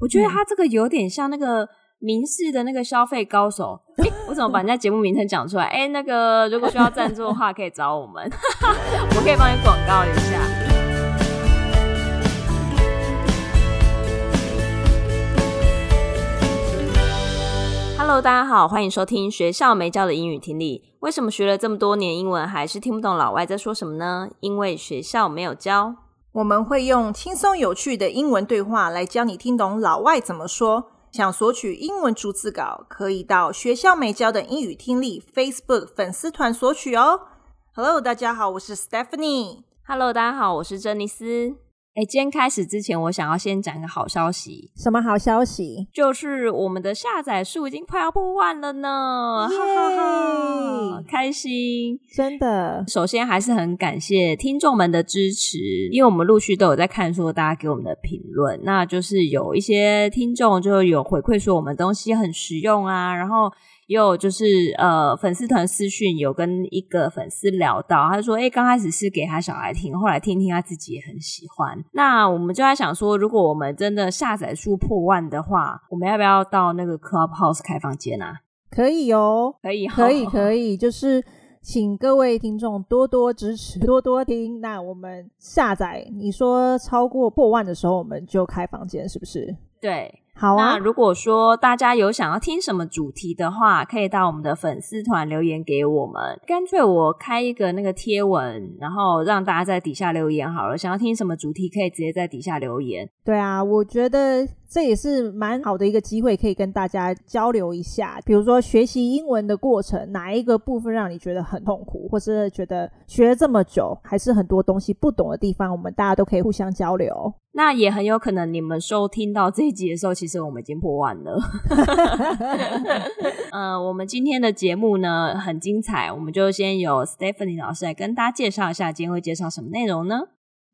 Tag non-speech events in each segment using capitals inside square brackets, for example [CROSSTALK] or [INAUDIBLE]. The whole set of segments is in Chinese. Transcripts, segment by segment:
我觉得他这个有点像那个民视的那个消费高手。哎、欸，我怎么把人家节目名称讲出来？哎、欸，那个如果需要赞助的话，可以找我们，[LAUGHS] 我可以帮你广告一下。Hello，大家好，欢迎收听学校没教的英语听力。为什么学了这么多年英文，还是听不懂老外在说什么呢？因为学校没有教。我们会用轻松有趣的英文对话来教你听懂老外怎么说。想索取英文逐字稿，可以到学校没教的英语听力 Facebook 粉丝团索取哦。Hello，大家好，我是 Stephanie。Hello，大家好，我是珍妮斯。哎，今天开始之前，我想要先讲一个好消息。什么好消息？就是我们的下载数已经快要破万了呢！哈哈哈，开心，真的。首先还是很感谢听众们的支持，因为我们陆续都有在看说大家给我们的评论，那就是有一些听众就有回馈说我们东西很实用啊，然后。也有就是呃，粉丝团私讯有跟一个粉丝聊到，他说：“诶，刚开始是给他小孩听，后来听听他自己也很喜欢。”那我们就在想说，如果我们真的下载数破万的话，我们要不要到那个 Clubhouse 开房间啊？可以哦，可以，可以，可以，就是请各位听众多多支持，多多听。那我们下载，你说超过破万的时候，我们就开房间，是不是？对。好啊，那如果说大家有想要听什么主题的话，可以到我们的粉丝团留言给我们。干脆我开一个那个贴文，然后让大家在底下留言好了。想要听什么主题，可以直接在底下留言。对啊，我觉得这也是蛮好的一个机会，可以跟大家交流一下。比如说学习英文的过程，哪一个部分让你觉得很痛苦，或是觉得学了这么久还是很多东西不懂的地方，我们大家都可以互相交流。那也很有可能你们收听到这一集的时候，其实实我们已经破万了。[LAUGHS] 呃，我们今天的节目呢很精彩，我们就先由 Stephanie 老师来跟大家介绍一下，今天会介绍什么内容呢？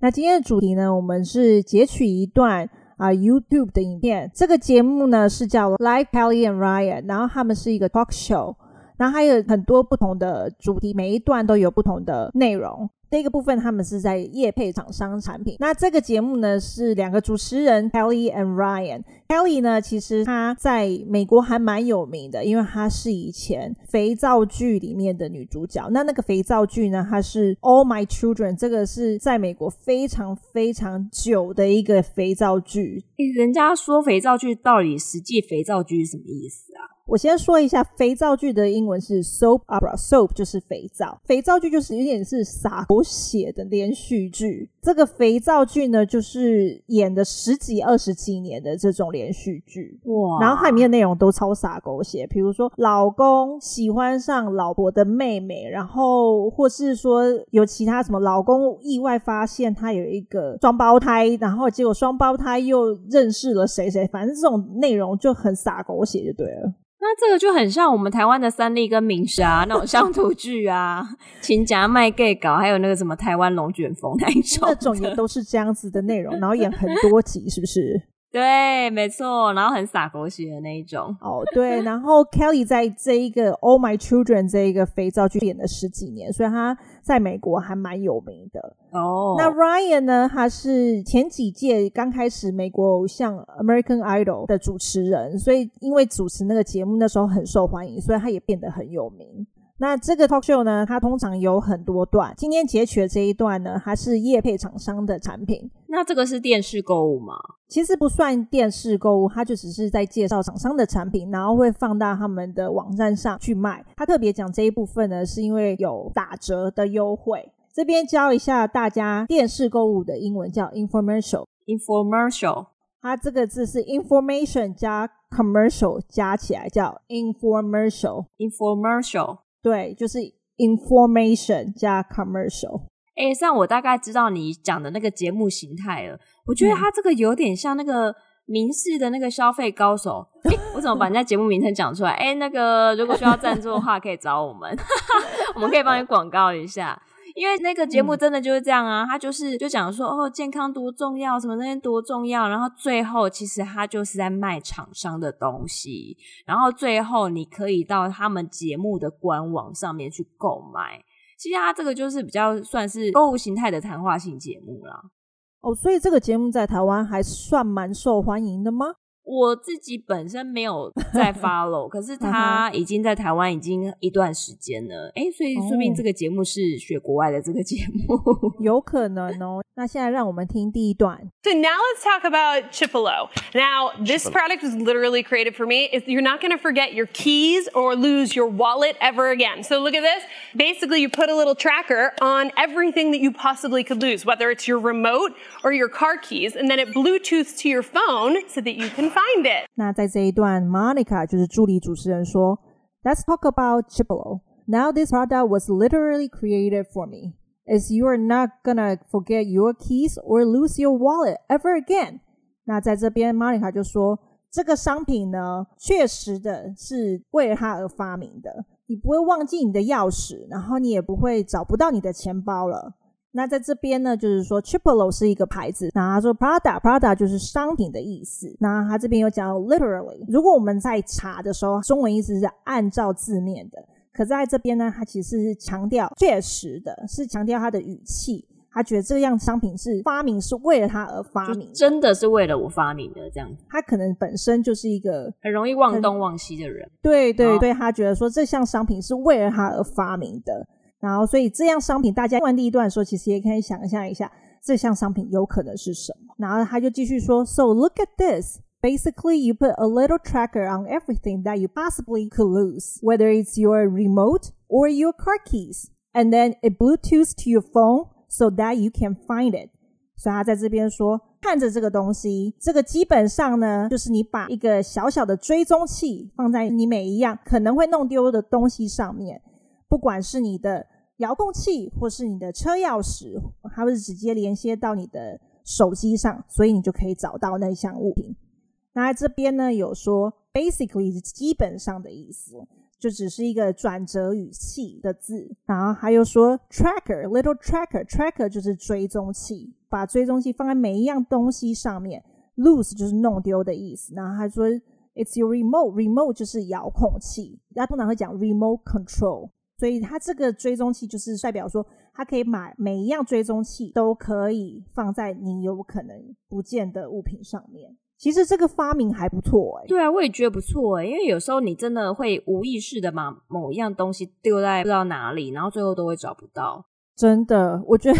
那今天的主题呢，我们是截取一段啊、YouTube 的影片。这个节目呢是叫 Like Kelly and Ryan，然后他们是一个 talk show，然后还有很多不同的主题，每一段都有不同的内容。这个部分他们是在业配厂商产品。那这个节目呢是两个主持人 Kelly and Ryan。Kelly 呢其实她在美国还蛮有名的，因为她是以前肥皂剧里面的女主角。那那个肥皂剧呢，它是 All My Children，这个是在美国非常非常久的一个肥皂剧。人家说肥皂剧到底实际肥皂剧是什么意思啊？我先说一下，肥皂剧的英文是 soap opera，soap 就是肥皂，肥皂剧就是有点是洒狗血的连续剧。这个肥皂剧呢，就是演的十几二十几年的这种连续剧，哇！然后它里面的内容都超洒狗血，比如说老公喜欢上老婆的妹妹，然后或是说有其他什么，老公意外发现他有一个双胞胎，然后结果双胞胎又认识了谁谁，反正这种内容就很洒狗血，就对了。那这个就很像我们台湾的三立跟明莎那种乡土剧啊，亲家卖 gay 搞，还有那个什么台湾龙卷风那一种，那种也都是这样子的内容，然后演很多集，是不是？[LAUGHS] 对，没错，然后很洒狗血的那一种。哦，对，然后 Kelly 在这一个 All My Children 这一个肥皂剧演了十几年，所以他在美国还蛮有名的。哦，那 Ryan 呢？他是前几届刚开始美国偶像 American Idol 的主持人，所以因为主持那个节目那时候很受欢迎，所以他也变得很有名。那这个 talk show 呢，它通常有很多段。今天截取的这一段呢，它是业配厂商的产品。那这个是电视购物吗？其实不算电视购物，它就只是在介绍厂商的产品，然后会放到他们的网站上去卖。他特别讲这一部分呢，是因为有打折的优惠。这边教一下大家电视购物的英文叫 infomercial。infomercial，它这个字是 information 加 commercial 加起来叫 infomercial。infomercial。对，就是 information 加 commercial。哎，像我大概知道你讲的那个节目形态了。我觉得它这个有点像那个民事的那个消费高手。哎，我怎么把人家节目名称讲出来？哎，那个如果需要赞助的话，可以找我们，[LAUGHS] 我们可以帮你广告一下。因为那个节目真的就是这样啊，他就是就讲说哦，健康多重要，什么那些多重要，然后最后其实他就是在卖厂商的东西，然后最后你可以到他们节目的官网上面去购买。其实他这个就是比较算是购物形态的谈话性节目啦。哦，所以这个节目在台湾还算蛮受欢迎的吗？我自己本身没有在 follow，[LAUGHS] 可是他已经在台湾已经一段时间了，哎、欸，所以说不定这个节目是学国外的这个节目，有可能哦。那现在让我们听第一段。So now let's talk about Chipolo. Now this product was literally created for me. You're not going to forget your keys or lose your wallet ever again. So look at this. Basically, you put a little tracker on everything that you possibly could lose, whether it's your remote or your car keys, and then it Bluetooths to your phone so that you can find it. 那在这一段，Monica 就是助理主持人说，Let's talk about Chipolo. Now this product was literally created for me. Is you are not gonna forget your keys or lose your wallet ever again. 那在这边，Monica 就说，这个商品呢，确实的是为了他而发明的。你不会忘记你的钥匙，然后你也不会找不到你的钱包了。 那在这边呢，就是说 Chipolo 是一个牌子，那他说 Prada，Prada 就是商品的意思。那他这边有讲 literally，如果我们在查的时候，中文意思是按照字面的，可在这边呢，他其实是强调确实的，是强调他的语气，他觉得这样商品是发明是为了他而发明，真的是为了我发明的这样子。他可能本身就是一个很容易忘东忘西的人，对对对，他觉得说这项商品是为了他而发明的。然后，所以这样商品，大家听完第一段的时候，其实也可以想象一下，这项商品有可能是什么。然后他就继续说：“So look at this. Basically, you put a little tracker on everything that you possibly could lose, whether it's your remote or your car keys, and then it Bluetooths to your phone so that you can find it.” 所以他在这边说，看着这个东西，这个基本上呢，就是你把一个小小的追踪器放在你每一样可能会弄丢的东西上面。不管是你的遥控器，或是你的车钥匙，它会直接连接到你的手机上，所以你就可以找到那项物品。那这边呢，有说 basically 是基本上的意思，就只是一个转折语气的字。然后还有说 tracker little tracker tracker 就是追踪器，把追踪器放在每一样东西上面。lose 就是弄丢的意思。然后还说 it's your remote remote 就是遥控器，大家通常会讲 remote control。所以它这个追踪器就是代表说，它可以买每一样追踪器都可以放在你有可能不见的物品上面。其实这个发明还不错哎、欸。对啊，我也觉得不错哎、欸，因为有时候你真的会无意识的把某一样东西丢在不知道哪里，然后最后都会找不到。真的，我觉得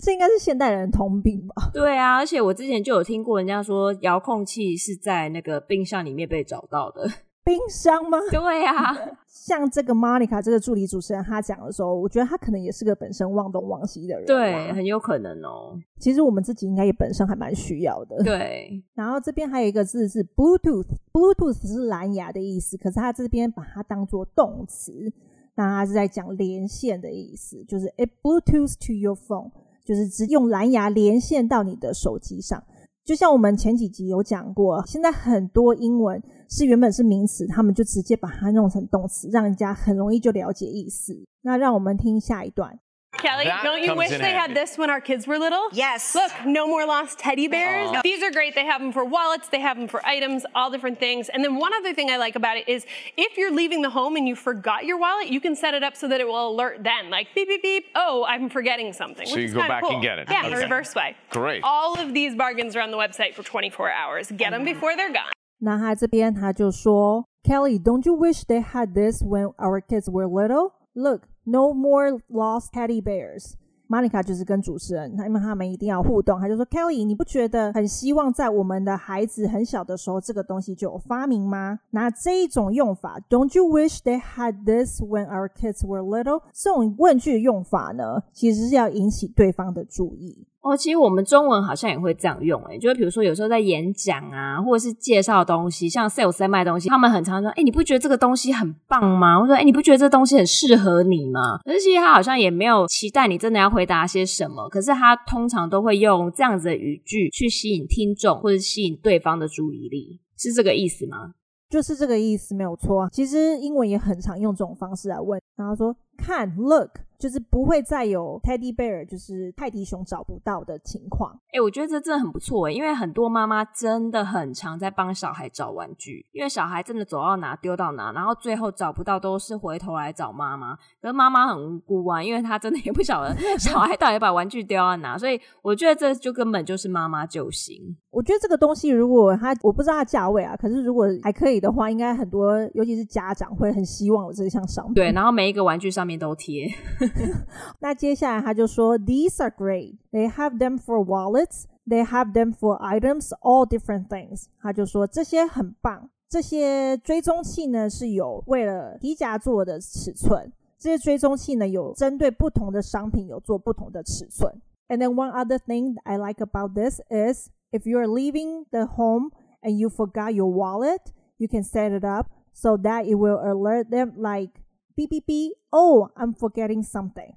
这应该是现代人的通病吧。对啊，而且我之前就有听过人家说，遥控器是在那个冰箱里面被找到的。冰箱吗？对呀、啊，[LAUGHS] 像这个 Monica 这个助理主持人，他讲的时候，我觉得他可能也是个本身忘东忘西的人，对，很有可能哦。其实我们自己应该也本身还蛮需要的，对。然后这边还有一个字是 Bluetooth，Bluetooth 是蓝牙的意思，可是他这边把它当做动词，那他是在讲连线的意思，就是 it Bluetooth to your phone，就是只用蓝牙连线到你的手机上。就像我们前几集有讲过，现在很多英文是原本是名词，他们就直接把它弄成动词，让人家很容易就了解意思。那让我们听下一段。Kelly, that don't you wish they had this when our kids were little? Yes. Look, no more lost teddy bears. Aww. These are great. They have them for wallets, they have them for items, all different things. And then one other thing I like about it is if you're leaving the home and you forgot your wallet, you can set it up so that it will alert then. Like beep, beep, beep. Oh, I'm forgetting something. So you go back cool. and get it. Yeah, okay. the reverse way. Great. All of these bargains are on the website for 24 hours. Get them before they're gone. 那他这边他就说，Kelly, don't you wish they had this when our kids were little? Look, no more lost teddy bears. Monica 就是跟主持人，因为他们一定要互动，他就说：“Kelly，你不觉得很希望在我们的孩子很小的时候，这个东西就有发明吗？那这一种用法，Don't you wish they had this when our kids were little？这种问句用法呢，其实是要引起对方的注意。”哦，其实我们中文好像也会这样用，诶，就是比如说有时候在演讲啊，或者是介绍东西，像 sales 在卖东西，他们很常说，诶，你不觉得这个东西很棒吗？或者说，诶，你不觉得这东西很适合你吗？可是其实他好像也没有期待你真的要回答些什么，可是他通常都会用这样子的语句去吸引听众或者吸引对方的注意力，是这个意思吗？就是这个意思，没有错。其实英文也很常用这种方式来问，然后说，看，look。就是不会再有 teddy bear，就是泰迪熊找不到的情况。哎、欸，我觉得这真的很不错哎，因为很多妈妈真的很常在帮小孩找玩具，因为小孩真的走到哪丢到哪，然后最后找不到都是回头来找妈妈。可是妈妈很无辜啊，因为她真的也不晓得 [LAUGHS] 小孩到底把玩具丢到哪，所以我觉得这就根本就是妈妈救星。我觉得这个东西如果它，我不知道它价位啊，可是如果还可以的话，应该很多，尤其是家长会很希望有这项商品。对，然后每一个玩具上面都贴。[LAUGHS] 那接下来他就说，These are great. They have them for wallets. They have them for items, all different things. 他就说这些很棒，这些追踪器呢是有为了皮夹做的尺寸，这些追踪器呢有针对不同的商品有做不同的尺寸。And then one other thing I like about this is if you are leaving the home and you forgot your wallet, you can set it up so that it will alert them like BBB OH I'm forgetting something.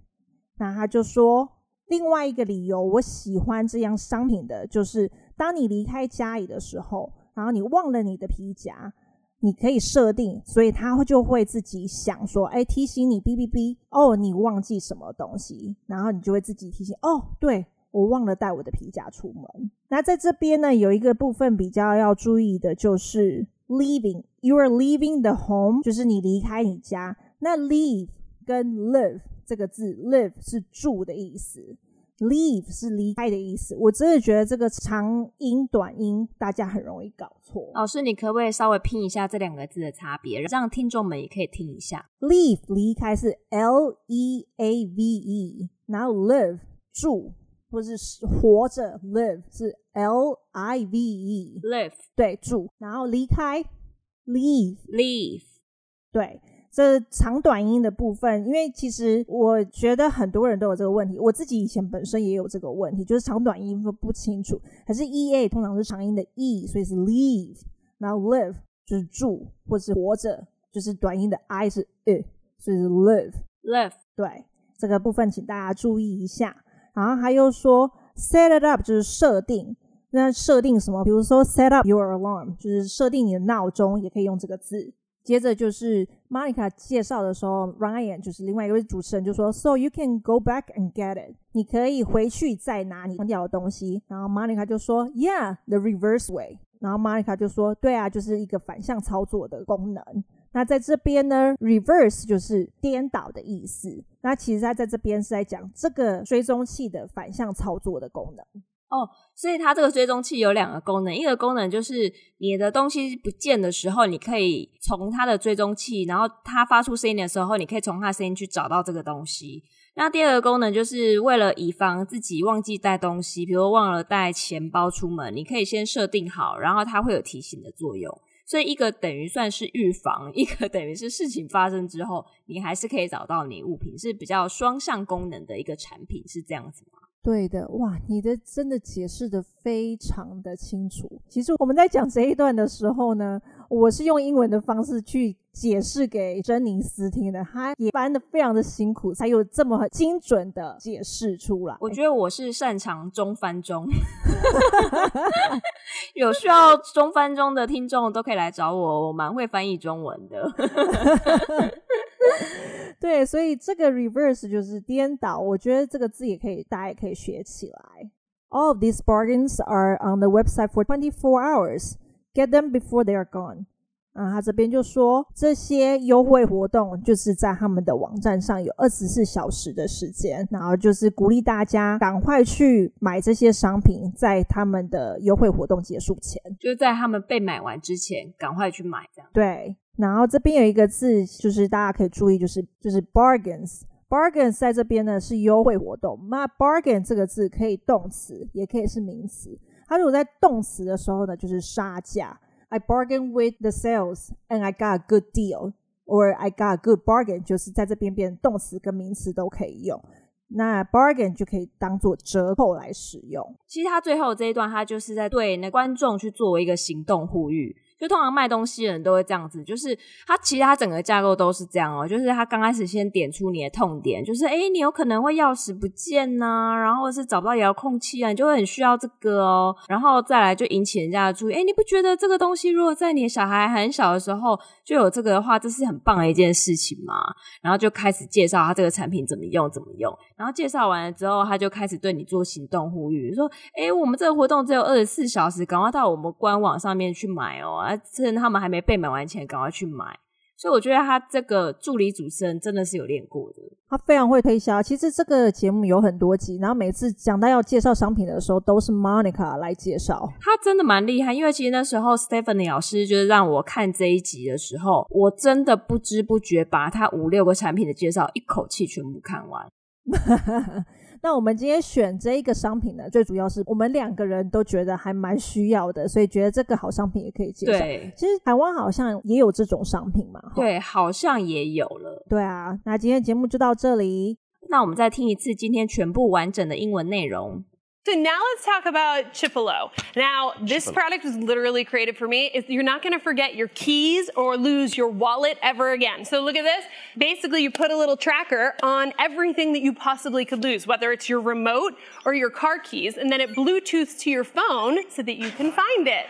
那他就说，另外一个理由我喜欢这样商品的就是，当你离开家里的时候，然后你忘了你的皮夹。你可以设定，所以他就会自己想说，哎，提醒你哔哔哔，哦，你忘记什么东西，然后你就会自己提醒，哦，对，我忘了带我的皮夹出门。那在这边呢，有一个部分比较要注意的就是 leaving，you are leaving the home，就是你离开你家。那 leave 跟 live 这个字，live 是住的意思。Leave 是离开的意思，我真的觉得这个长音短音大家很容易搞错。老师，你可不可以稍微拼一下这两个字的差别，让听众们也可以听一下？Leave 离开是 L E A V E，然后 live 住或是活着，live 是 L I V E，live 对住，然后离开 leave leave 对。这长短音的部分，因为其实我觉得很多人都有这个问题，我自己以前本身也有这个问题，就是长短音分不清楚。可是 e a 通常是长音的 e，所以是 leave，然后 live 就是住或是活着，就是短音的 i 是 e，所以是 live live。对，这个部分请大家注意一下。然后还有说 set it up 就是设定，那设定什么？比如说 set up your alarm，就是设定你的闹钟，也可以用这个字。接着就是 Monica 介绍的时候，Ryan 就是另外一位主持人就说：“So you can go back and get it，你可以回去再拿你忘掉的东西。”然后 Monica 就说：“Yeah，the reverse way。”然后 Monica 就说：“对啊，就是一个反向操作的功能。”那在这边呢，reverse 就是颠倒的意思。那其实他在这边是在讲这个追踪器的反向操作的功能。哦，所以它这个追踪器有两个功能，一个功能就是你的东西不见的时候，你可以从它的追踪器，然后它发出声音的时候，你可以从它声音去找到这个东西。那第二个功能就是为了以防自己忘记带东西，比如忘了带钱包出门，你可以先设定好，然后它会有提醒的作用。所以一个等于算是预防，一个等于是事情发生之后，你还是可以找到你物品，是比较双向功能的一个产品，是这样子吗？对的，哇，你的真的解释的非常的清楚。其实我们在讲这一段的时候呢，我是用英文的方式去解释给珍妮斯听的，她也翻的非常的辛苦，才有这么精准的解释出来。我觉得我是擅长中翻中，[LAUGHS] 有需要中翻中的听众都可以来找我，我蛮会翻译中文的。[LAUGHS] 对，所以这个 reverse 就是颠倒，我觉得这个字也可以，大家也可以学起来。All of these bargains are on the website for 24 hours. Get them before they are gone. 啊，他这边就说这些优惠活动就是在他们的网站上有二十四小时的时间，然后就是鼓励大家赶快去买这些商品，在他们的优惠活动结束前，就是在他们被买完之前赶快去买，这样。对。然后这边有一个字，就是大家可以注意，就是就是 bargains。bargains 在这边呢是优惠活动。那 bargain 这个字可以动词，也可以是名词。它如果在动词的时候呢，就是杀价。I bargain with the sales and I got a good deal, or I got a good bargain，就是在这边变动词跟名词都可以用。那 bargain 就可以当做折扣来使用。其实他最后这一段，他就是在对那观众去作为一个行动呼吁。就通常卖东西的人都会这样子，就是它其实它整个架构都是这样哦、就是它刚开始先点出你的痛点，就是哎、你有可能会钥匙不见呐、然后是找不到遥控器啊，你就会很需要这个哦、然后再来就引起人家的注意，哎、你不觉得这个东西如果在你小孩很小的时候就有这个的话，这是很棒的一件事情吗？然后就开始介绍他这个产品怎么用，怎么用，然后介绍完了之后，他就开始对你做行动呼吁，说，哎、欸，我们这个活动只有二十四小时，赶快到我们官网上面去买哦、啊。趁他们还没被买完前，赶快去买。所以我觉得他这个助理主持人真的是有练过的，他非常会推销。其实这个节目有很多集，然后每次讲到要介绍商品的时候，都是 Monica 来介绍。他真的蛮厉害，因为其实那时候 Stephanie 老师就是让我看这一集的时候，我真的不知不觉把他五六个产品的介绍一口气全部看完。[LAUGHS] 那我们今天选这一个商品呢，最主要是我们两个人都觉得还蛮需要的，所以觉得这个好商品也可以介绍。对，其实台湾好像也有这种商品嘛。对，好像也有了。对啊，那今天节目就到这里。那我们再听一次今天全部完整的英文内容。So now let's talk about Chipolo. Now, this Chipolo. product was literally created for me. You're not going to forget your keys or lose your wallet ever again. So look at this. Basically, you put a little tracker on everything that you possibly could lose, whether it's your remote or your car keys, and then it Bluetooths to your phone so that you can find it.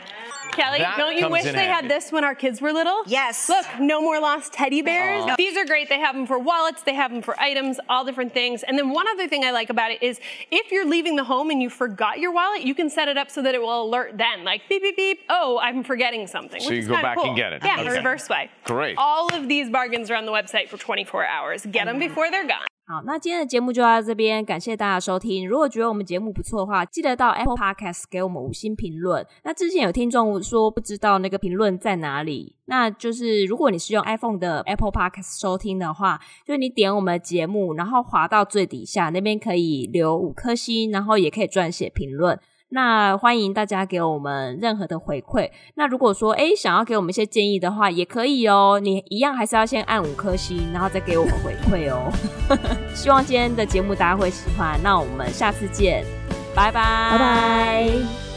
Kelly, that don't you wish they handy. had this when our kids were little? Yes. Look, no more lost teddy bears. Aww. These are great. They have them for wallets, they have them for items, all different things. And then one other thing I like about it is if you're leaving the home and you forgot your wallet, you can set it up so that it will alert then, like beep, beep, beep. Oh, I'm forgetting something. So you go back cool. and get it. Yeah, okay. the reverse way. Great. All of these bargains are on the website for 24 hours. Get them before they're gone. 好，那今天的节目就到这边，感谢大家收听。如果觉得我们节目不错的话，记得到 Apple Podcast 给我们五星评论。那之前有听众说不知道那个评论在哪里，那就是如果你是用 iPhone 的 Apple Podcast 收听的话，就是你点我们的节目，然后滑到最底下那边可以留五颗星，然后也可以撰写评论。那欢迎大家给我们任何的回馈。那如果说诶想要给我们一些建议的话，也可以哦。你一样还是要先按五颗星，然后再给我们回馈哦。[LAUGHS] 希望今天的节目大家会喜欢。那我们下次见，拜拜，拜拜。